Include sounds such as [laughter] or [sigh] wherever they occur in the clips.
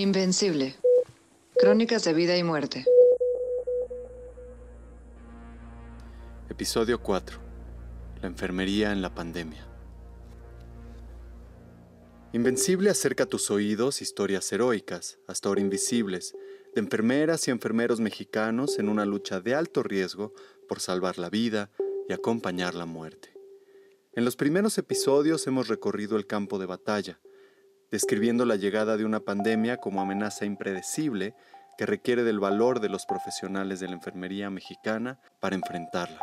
Invencible. Crónicas de vida y muerte. Episodio 4. La enfermería en la pandemia. Invencible acerca a tus oídos historias heroicas, hasta ahora invisibles, de enfermeras y enfermeros mexicanos en una lucha de alto riesgo por salvar la vida y acompañar la muerte. En los primeros episodios hemos recorrido el campo de batalla, describiendo la llegada de una pandemia como amenaza impredecible que requiere del valor de los profesionales de la enfermería mexicana para enfrentarla.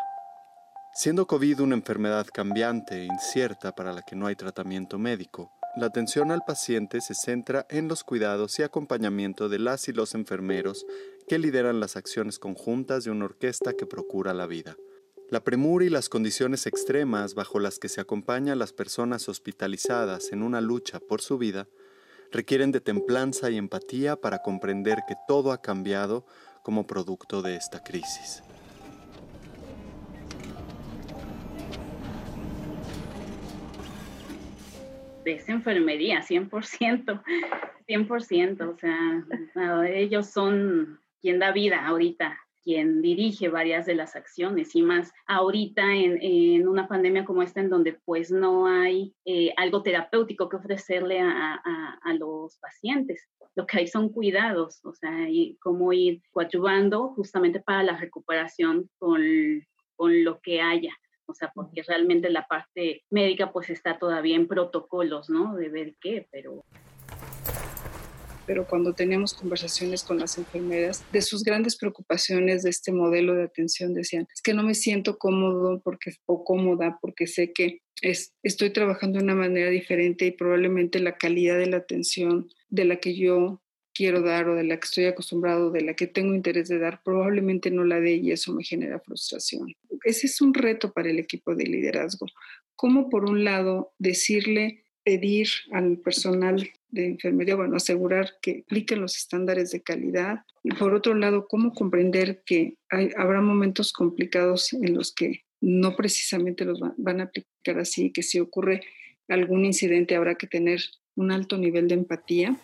Siendo COVID una enfermedad cambiante e incierta para la que no hay tratamiento médico, la atención al paciente se centra en los cuidados y acompañamiento de las y los enfermeros que lideran las acciones conjuntas de una orquesta que procura la vida. La premura y las condiciones extremas bajo las que se acompaña las personas hospitalizadas en una lucha por su vida requieren de templanza y empatía para comprender que todo ha cambiado como producto de esta crisis. esa enfermería, 100%, 100%, o sea, ellos son quien da vida ahorita, quien dirige varias de las acciones y más ahorita en, una pandemia como esta en donde pues no hay eh, algo terapéutico que ofrecerle a, los pacientes. Lo que hay son cuidados, o sea, y cómo ir coadyuvando justamente para la recuperación con, con lo que haya o sea, porque realmente la parte médica pues está todavía en protocolos, ¿no? De ver qué, pero... Pero cuando teníamos conversaciones con las enfermeras, de sus grandes preocupaciones de este modelo de atención decían, es que no me siento cómodo porque, o cómoda porque sé que es, estoy trabajando de una manera diferente y probablemente la calidad de la atención de la que yo quiero dar o de la que estoy acostumbrado, de la que tengo interés de dar, probablemente no la dé y eso me genera frustración. Ese es un reto para el equipo de liderazgo. Cómo por un lado decirle, pedir al personal de enfermería, bueno, asegurar que apliquen los estándares de calidad. Y por otro lado, cómo comprender que habrá momentos complicados en los que no precisamente los van a aplicar así, que si ocurre algún incidente habrá que tener un alto nivel de empatía.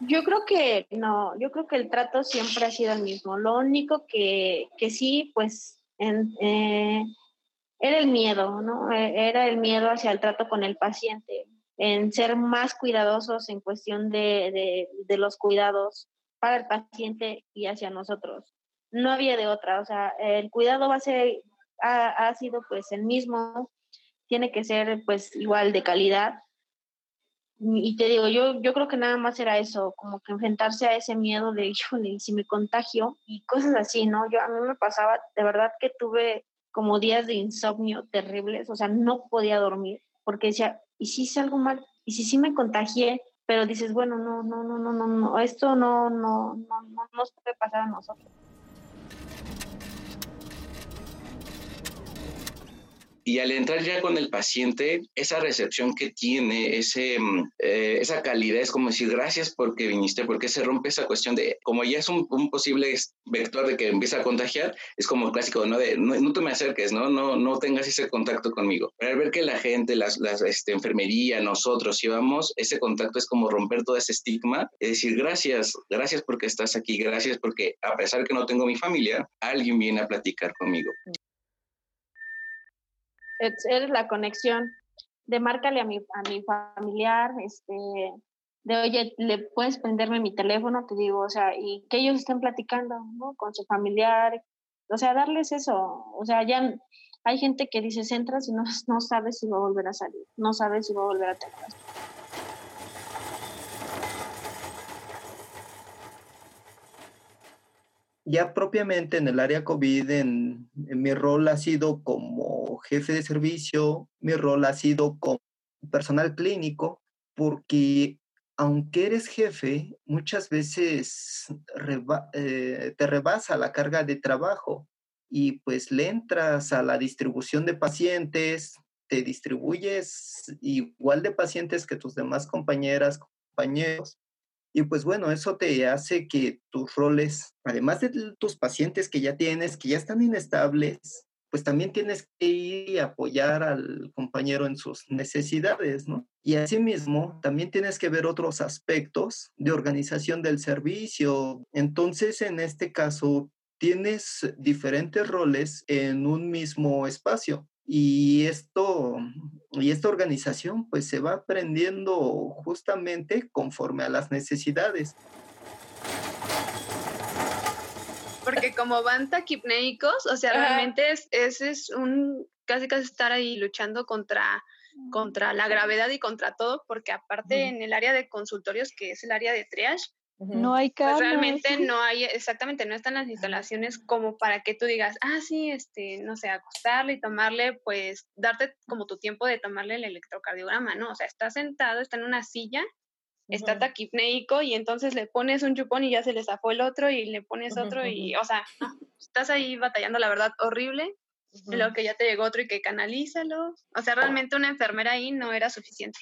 Yo creo que no, yo creo que el trato siempre ha sido el mismo. Lo único que, que sí, pues, en, eh, era el miedo, ¿no? E, era el miedo hacia el trato con el paciente, en ser más cuidadosos en cuestión de, de, los cuidados para el paciente y hacia nosotros. No había de otra, o sea, el cuidado va a ser, ha, ha sido pues el mismo, tiene que ser pues igual de calidad y te digo, yo, yo creo que nada más era eso, como que enfrentarse a ese miedo de, híjole, si me contagio y cosas así, ¿no? Yo a mí me pasaba, de verdad que tuve como días de insomnio terribles, o sea, no podía dormir porque decía, ¿y si hice algo mal? ¿Y si sí me contagié? Pero dices, bueno, no, no, no, no, no, no, esto no, no, no, no nos puede pasar a nosotros. Y al entrar ya con el paciente, esa recepción que tiene, ese, mm, eh, esa calidad, es como decir, gracias porque viniste, porque se rompe esa cuestión de, como ya es un, posible vector de que empieza a contagiar, es como clásico, ¿no? De, no, te me acerques, ¿no? No, no tengas ese contacto conmigo. Pero al ver que la gente, las, las este, enfermería, nosotros llevamos, ese contacto es como romper todo ese estigma y decir, gracias, gracias porque estás aquí, gracias porque a pesar que no tengo mi familia, alguien viene a platicar conmigo eres la conexión de márcale a mi, a mi familiar, este, de oye, le puedes prenderme mi teléfono, te digo, o sea, y que ellos estén platicando, ¿no? Con su familiar, o sea, darles eso, o sea, ya hay gente que dice, entras y no, no sabes si va a volver a salir, no sabes si va a volver a tener. Ya propiamente en el área COVID, en mi rol ha sido como jefe de servicio, mi rol ha sido como personal clínico, porque aunque eres jefe, muchas veces eh, te rebasa la carga de trabajo y pues le entras a la distribución de pacientes, te distribuyes igual de pacientes que tus demás compañeras, compañeros, y pues bueno, eso te hace que tus roles, además de tus pacientes que ya tienes, que ya están inestables, pues también tienes que ir y apoyar al compañero en sus necesidades, ¿no? Y asimismo, también tienes que ver otros aspectos de organización del servicio. Entonces, en este caso, tienes diferentes roles en un mismo espacio. Y esto, y esta organización, pues se va aprendiendo justamente conforme a las necesidades. Porque como van taquipneicos, o sea, realmente es, ese es un casi casi estar ahí luchando contra, contra la gravedad y contra todo, porque aparte en el área de consultorios, que es el área de triage, no hay pues camas. realmente no hay, exactamente, no están las instalaciones como para que tú digas, ah, sí, este, no sé, acostarle y tomarle, pues, darte como tu tiempo de tomarle el electrocardiograma, ¿no? O sea, está sentado, está en una silla, está taquipneico y entonces le pones un chupón y ya se le zafó el otro y le pones otro y, o sea, no, estás ahí batallando, la verdad, horrible. Luego que ya te llegó otro y que canalízalo. O sea, realmente una enfermera ahí no era suficiente.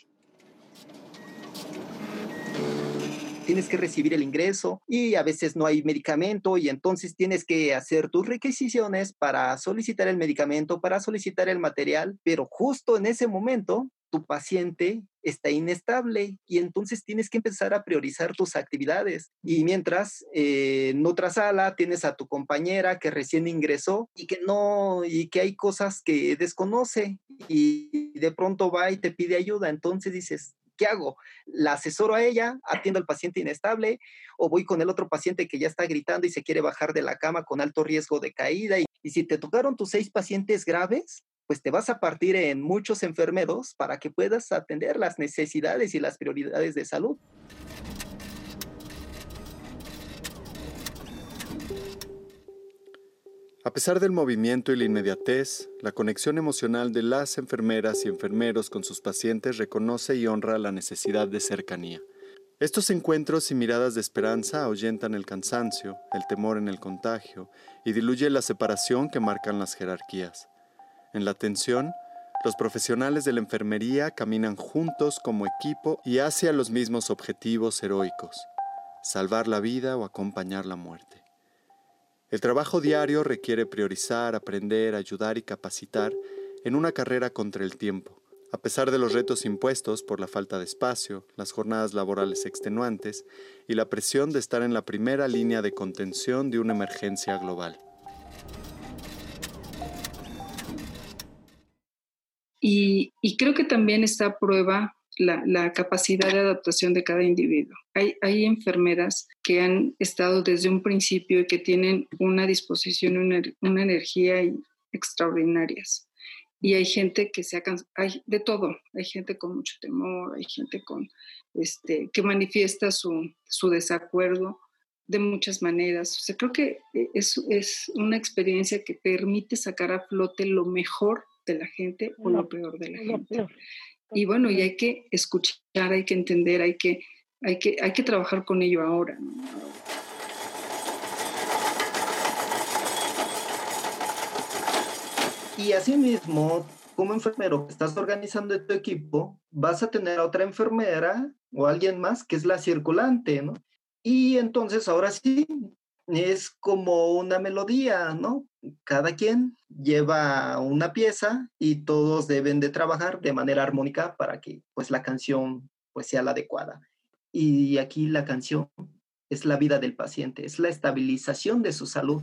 Tienes que recibir el ingreso y a veces no hay medicamento y entonces tienes que hacer tus requisiciones para solicitar el medicamento, para solicitar el material, pero justo en ese momento tu paciente está inestable y entonces tienes que empezar a priorizar tus actividades. Y mientras eh, en otra sala tienes a tu compañera que recién ingresó y que no, y que hay cosas que desconoce y de pronto va y te pide ayuda. Entonces dices, ¿qué hago? ¿La asesoro a ella, atiendo al paciente inestable o voy con el otro paciente que ya está gritando y se quiere bajar de la cama con alto riesgo de caída? Y, y si te tocaron tus seis pacientes graves, pues te vas a partir en muchos enfermeros para que puedas atender las necesidades y las prioridades de salud. A pesar del movimiento y la inmediatez, la conexión emocional de las enfermeras y enfermeros con sus pacientes reconoce y honra la necesidad de cercanía. Estos encuentros y miradas de esperanza ahuyentan el cansancio, el temor en el contagio y diluye la separación que marcan las jerarquías. En la atención, los profesionales de la enfermería caminan juntos como equipo y hacia los mismos objetivos heroicos, salvar la vida o acompañar la muerte. El trabajo diario requiere priorizar, aprender, ayudar y capacitar en una carrera contra el tiempo. A pesar de los retos impuestos por la falta de espacio, las jornadas laborales extenuantes y la presión de estar en la primera línea de contención de una emergencia global. Y, creo que también está a prueba la, la, capacidad de adaptación de cada individuo. Hay, hay, enfermeras que han estado desde un principio y que tienen una disposición, una, una energía extraordinarias. Y hay gente que se ha hay de todo, hay gente con mucho temor, hay gente con, este, que manifiesta su, su desacuerdo de muchas maneras. O sea, creo que es, es una experiencia que permite sacar a flote lo mejor de la gente o lo peor de la gente. Y bueno, y hay que escuchar, hay que entender, hay que, hay que, hay que trabajar con ello ahora. ¿no? Y asimismo, como enfermero que estás organizando tu equipo, vas a tener a otra enfermera o alguien más que es la circulante, ¿no? Y entonces ahora sí, es como una melodía, ¿no? Cada quien lleva una pieza y todos deben de trabajar de manera armónica para que pues la canción pues sea la adecuada. Y aquí la canción es la vida del paciente, es la estabilización de su salud.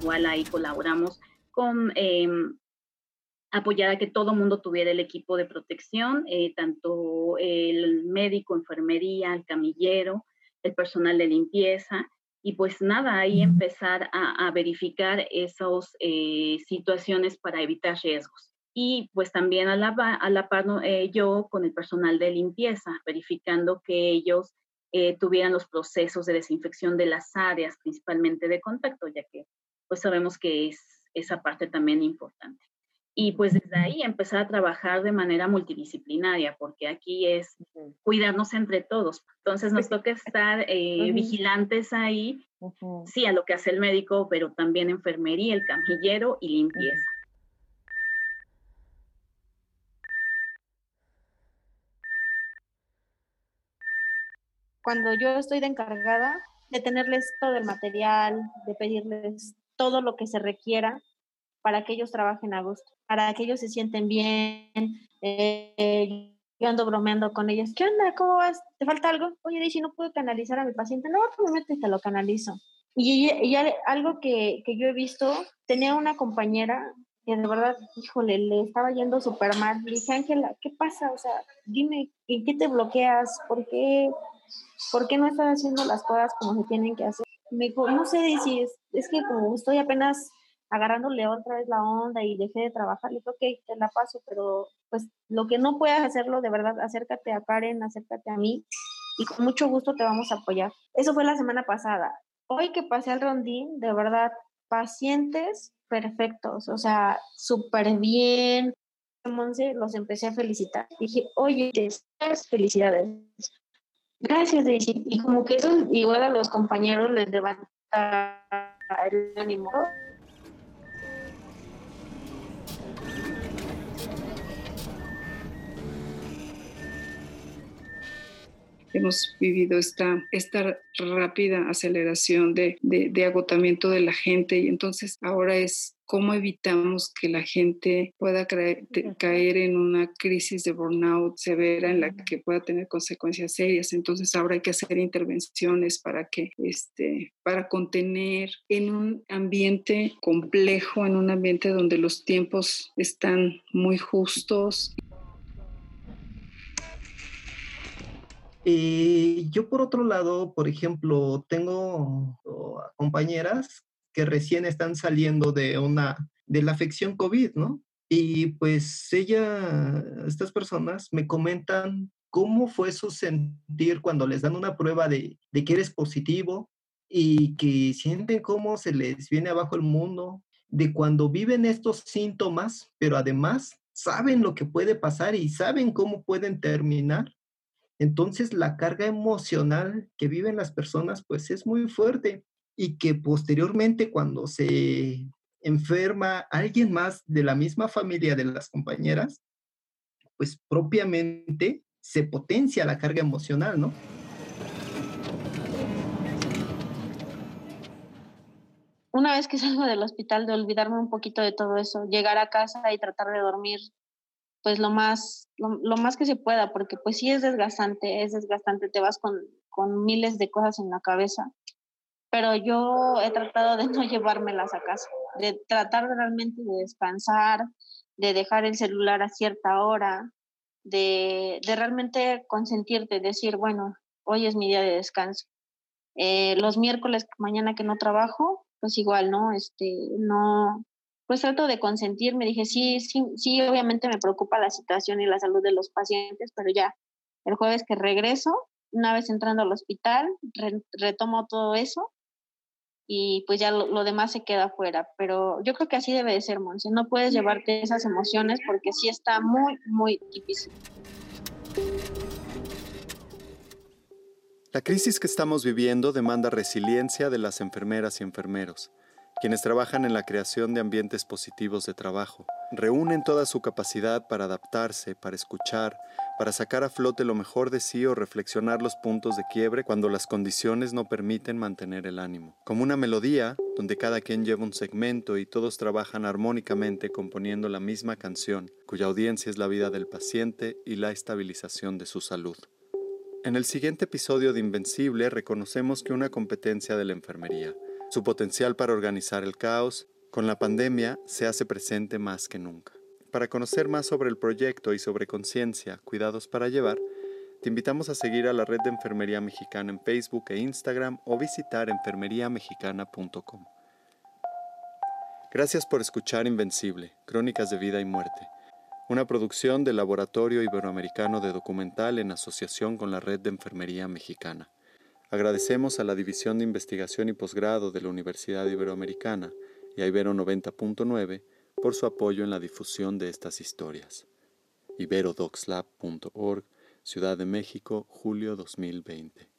Igual ahí colaboramos con eh, apoyar a que todo mundo tuviera el equipo de protección, eh, tanto el médico, enfermería, el camillero, el personal de limpieza y pues nada, ahí empezar a, a verificar esas eh, situaciones para evitar riesgos. Y pues también a la, a la par eh, yo con el personal de limpieza, verificando que ellos eh, tuvieran los procesos de desinfección de las áreas, principalmente de contacto, ya que pues sabemos que es esa parte también importante y pues desde ahí empezar a trabajar de manera multidisciplinaria, porque aquí es cuidarnos entre todos. Entonces nos toca estar eh, vigilantes ahí, sí, a lo que hace el médico, pero también enfermería, el camillero y limpieza. Cuando yo estoy de encargada de tenerles todo el material, de pedirles todo lo que se requiera para que ellos trabajen a gusto, para que ellos se sienten bien. Eh, yo ando bromeando con ellos. ¿Qué onda? ¿Cómo vas? ¿Te falta algo? Oye, si no puedo canalizar a mi paciente. No, probablemente te lo canalizo. Y, y, algo que, que, yo he visto, tenía una compañera que de verdad, híjole, le estaba yendo súper mal. Le dije, Ángela, ¿qué pasa? O sea, dime, ¿en qué te bloqueas? ¿Por qué, ¿Por qué no estás haciendo las cosas como se tienen que hacer? Me dijo, no sé si es, es que como estoy apenas agarrándole otra vez la onda y dejé de trabajar, le dije, ok, te la paso, pero pues lo que no puedas hacerlo, de verdad, acércate a Karen, acércate a mí y con mucho gusto te vamos a apoyar. Eso fue la semana pasada. Hoy que pasé al rondín, de verdad, pacientes perfectos, o sea, súper bien. Monse, los empecé a felicitar. Dije, oye, felicidades. Gracias, Daisy. Y como que eso igual a los compañeros les levanta el ánimo. Hemos vivido esta, esta rápida aceleración de, de, agotamiento de la gente y entonces ahora es cómo evitamos que la gente pueda caer en una crisis de burnout severa en la que pueda tener consecuencias serias. Entonces ahora hay que hacer intervenciones para que este para contener en un ambiente complejo, en un ambiente donde los tiempos están muy justos Eh, yo por otro lado, por ejemplo, tengo compañeras que recién están saliendo de una, de la afección COVID, ¿no? Y pues ella, estas personas me comentan cómo fue su sentir cuando les dan una prueba de, de que eres positivo y que sienten cómo se les viene abajo el mundo, de cuando viven estos síntomas, pero además saben lo que puede pasar y saben cómo pueden terminar entonces la carga emocional que viven las personas pues es muy fuerte y que posteriormente cuando se enferma alguien más de la misma familia de las compañeras, pues propiamente se potencia la carga emocional, ¿no? Una vez que salgo del hospital, de olvidarme un poquito de todo eso, llegar a casa y tratar de dormir pues lo más, lo, más que se pueda, porque pues sí es desgastante, es desgastante, te vas con, con miles de cosas en la cabeza, pero yo he tratado de [laughs] no llevármelas a casa, de tratar realmente de descansar, de dejar el celular a cierta hora, de, de realmente consentirte, decir, bueno, hoy es mi día de descanso. Eh, los miércoles, mañana que no trabajo, pues igual, ¿no? Este, no, pues trato de consentirme, dije, sí, sí, sí, obviamente me preocupa la situación y la salud de los pacientes, pero ya el jueves que regreso, una vez entrando al hospital, retomo todo eso y pues ya lo, demás se queda fuera. Pero yo creo que así debe de ser, Monse. No puedes llevarte esas emociones porque sí está muy, muy difícil. La crisis que estamos viviendo demanda resiliencia de las enfermeras y enfermeros quienes trabajan en la creación de ambientes positivos de trabajo. Reúnen toda su capacidad para adaptarse, para escuchar, para sacar a flote lo mejor de sí o reflexionar los puntos de quiebre cuando las condiciones no permiten mantener el ánimo. Como una melodía, donde cada quien lleva un segmento y todos trabajan armónicamente componiendo la misma canción, cuya audiencia es la vida del paciente y la estabilización de su salud. En el siguiente episodio de Invencible reconocemos que una competencia de la enfermería, su potencial para organizar el caos con la pandemia se hace presente más que nunca. Para conocer más sobre el proyecto y sobre conciencia, cuidados para llevar, te invitamos a seguir a la red de Enfermería Mexicana en Facebook e Instagram o visitar enfermeriamexicana.com. Gracias por escuchar Invencible, Crónicas de Vida y Muerte, una producción del Laboratorio Iberoamericano de Documental en asociación con la Red de Enfermería Mexicana. Agradecemos a la División de Investigación y Posgrado de la Universidad Iberoamericana y a Ibero 90.9 por su apoyo en la difusión de estas historias. iberodoxlab.org, Ciudad de México, julio 2020.